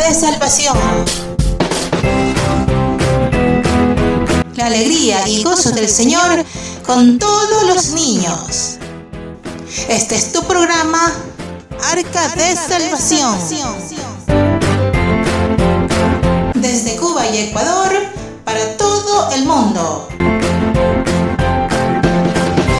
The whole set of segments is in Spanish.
de salvación. La alegría y gozo del Señor con todos los niños. Este es tu programa Arca de Salvación. Desde Cuba y Ecuador para todo el mundo.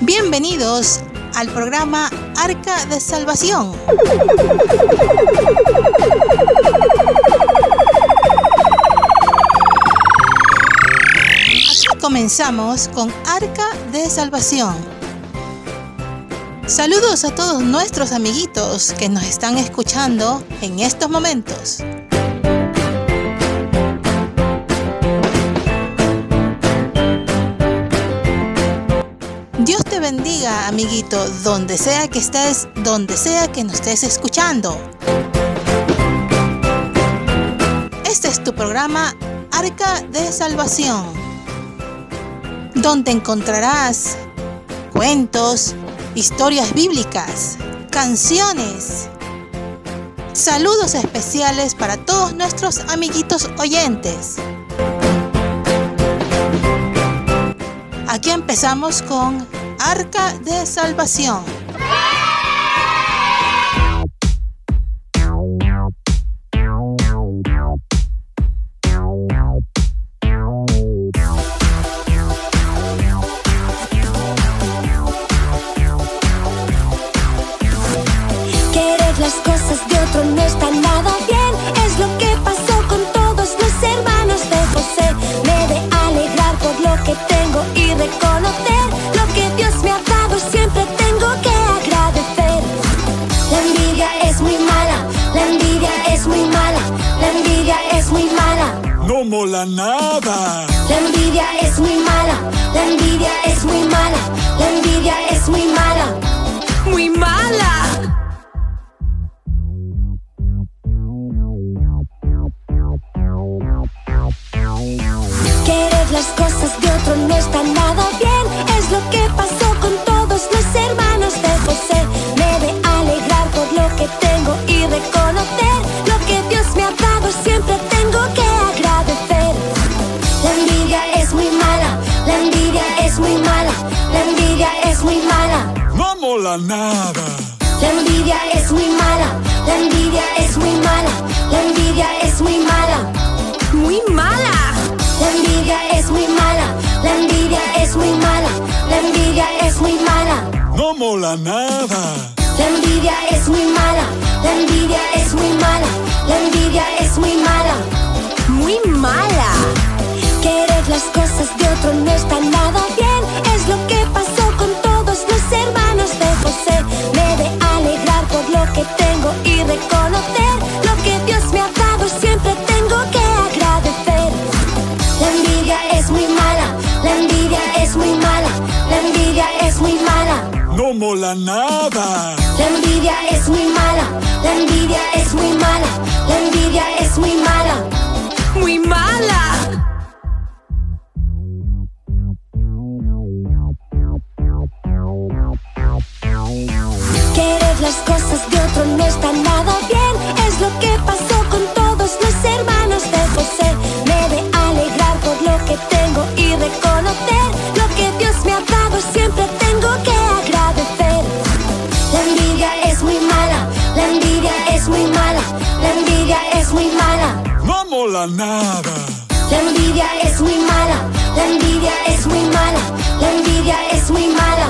Bienvenidos al programa Arca de Salvación. Comenzamos con Arca de Salvación. Saludos a todos nuestros amiguitos que nos están escuchando en estos momentos. Dios te bendiga, amiguito, donde sea que estés, donde sea que nos estés escuchando. Este es tu programa Arca de Salvación, donde encontrarás cuentos, historias bíblicas, canciones, saludos especiales para todos nuestros amiguitos oyentes. Aquí empezamos con Arca de Salvación. Nada. La envidia es muy mala, la envidia es muy mala, la envidia es muy mala. Muy mala. Querer las cosas de otro no está nada bien. Es lo que pasó Nada. La envidia es muy mala, la envidia es muy mala, la envidia es muy mala. Muy mala. Querer las cosas de otro no está nada Nada. La envidia es muy mala, la envidia es muy mala, la envidia es muy mala. Muy mala. Querer las cosas de otro no está nada bien. Es lo que pasó con todos los hermanos No mola nada. La envidia es muy mala, la envidia es muy mala, la envidia es muy mala.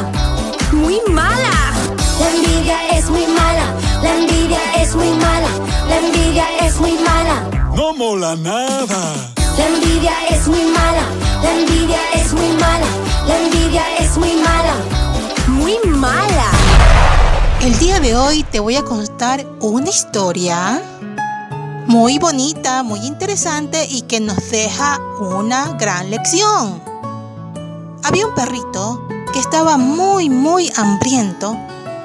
Muy mala. La envidia es muy mala, la envidia es muy mala, la envidia es muy mala. No mola nada. La envidia es muy mala, la envidia es muy mala, la envidia es muy mala. Muy mala. El día de hoy te voy a contar una historia muy bonita, muy interesante y que nos deja una gran lección. Había un perrito que estaba muy, muy hambriento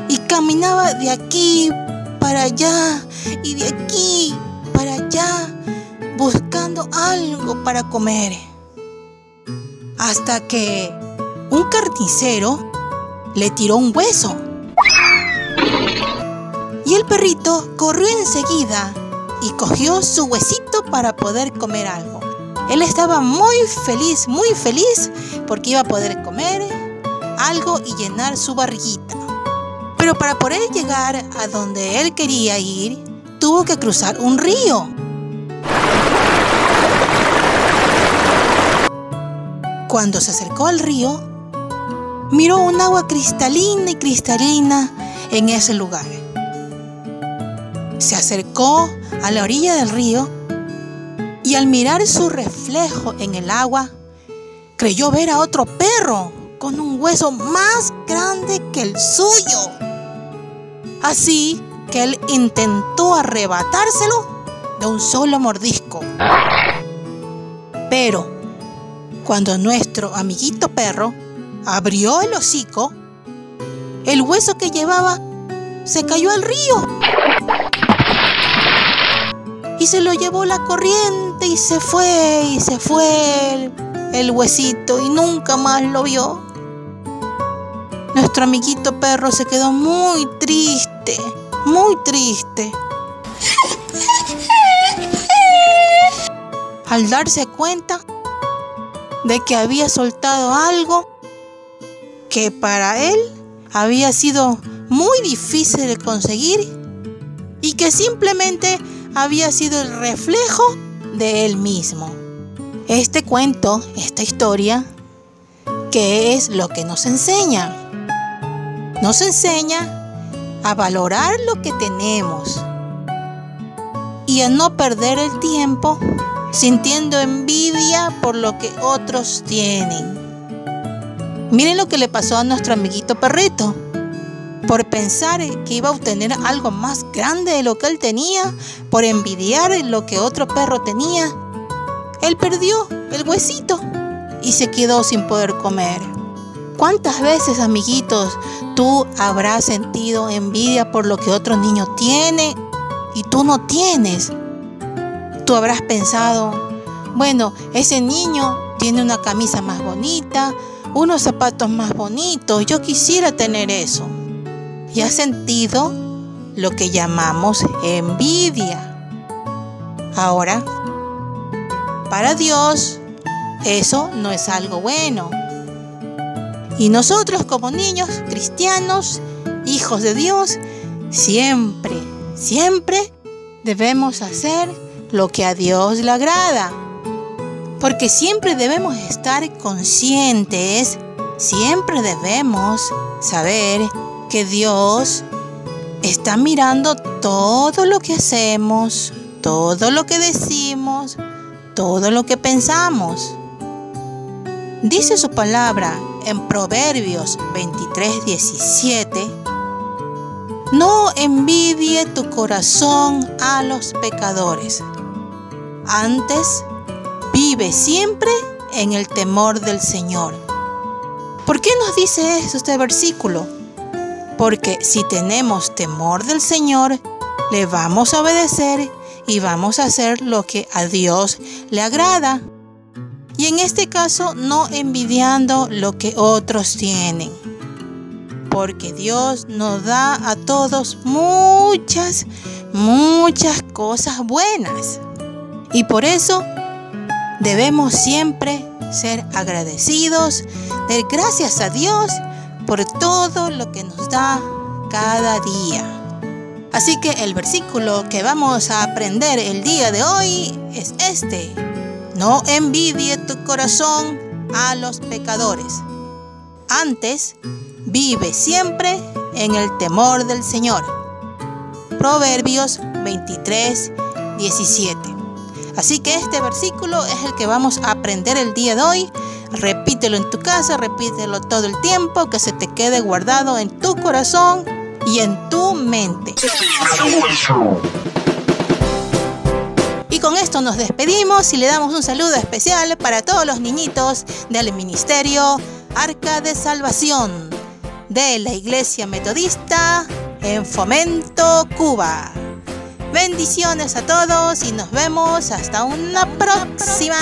y caminaba de aquí para allá y de aquí para allá buscando algo para comer. Hasta que un carnicero le tiró un hueso. Y el perrito corrió enseguida y cogió su huesito para poder comer algo. Él estaba muy feliz, muy feliz porque iba a poder comer algo y llenar su barriguita. Pero para poder llegar a donde él quería ir, tuvo que cruzar un río. Cuando se acercó al río, miró un agua cristalina y cristalina en ese lugar. Se acercó a la orilla del río y al mirar su reflejo en el agua, creyó ver a otro perro con un hueso más grande que el suyo. Así que él intentó arrebatárselo de un solo mordisco. Pero cuando nuestro amiguito perro abrió el hocico, el hueso que llevaba se cayó al río y se lo llevó la corriente y se fue y se fue el, huesito y nunca más lo vio. Nuestro amiguito perro se quedó muy triste, muy triste. Al darse cuenta de que había soltado algo que para él había sido muy difícil de conseguir y que simplemente había sido el reflejo de él mismo. Este cuento, esta historia, ¿qué es lo que nos enseña? Nos enseña a valorar lo que tenemos y a no perder el tiempo sintiendo envidia por lo que otros tienen. Miren lo que le pasó a nuestro amiguito perrito por pensar que iba a obtener algo más grande de lo que él tenía, por envidiar lo que otro perro tenía, él perdió el huesito y se quedó sin poder comer. ¿Cuántas veces, amiguitos, tú habrás sentido envidia por lo que otro niño tiene y tú no tienes? Tú habrás pensado, bueno, ese niño tiene una camisa más bonita, unos zapatos más bonitos, yo quisiera tener eso y has sentido lo que llamamos envidia. Ahora, para Dios, eso no es algo bueno. Y nosotros como niños cristianos, hijos de Dios, siempre, siempre debemos hacer lo que a Dios le agrada. Porque siempre debemos estar conscientes, siempre debemos saber que Dios está mirando todo lo que hacemos, todo lo que decimos, todo lo que pensamos. Dice su palabra en Proverbios 23, 17. No envidie tu corazón a los pecadores. Antes, vive siempre en el temor del Señor. ¿Por qué nos dice eso este versículo? Porque si tenemos temor del Señor, le vamos a obedecer y vamos a hacer lo que a Dios le agrada. Y en este caso, no envidiando lo que otros tienen. Porque Dios nos da a todos muchas, muchas cosas buenas. Y por eso debemos siempre ser agradecidos, dar gracias a Dios por todo lo que nos da cada día. Así que el versículo que vamos a aprender el día de hoy es este. No envidie tu corazón a los pecadores. Antes, vive siempre en el temor del Señor. Proverbios 23, 17. Así que este versículo es el que vamos a aprender el día de hoy Repítelo en tu casa, repítelo todo el tiempo, que se te quede guardado en tu corazón y en tu mente. Y con esto nos despedimos y le damos un saludo especial para todos los niñitos del Ministerio Arca de Salvación de la Iglesia Metodista en Fomento, Cuba. Bendiciones a todos y nos vemos hasta una próxima.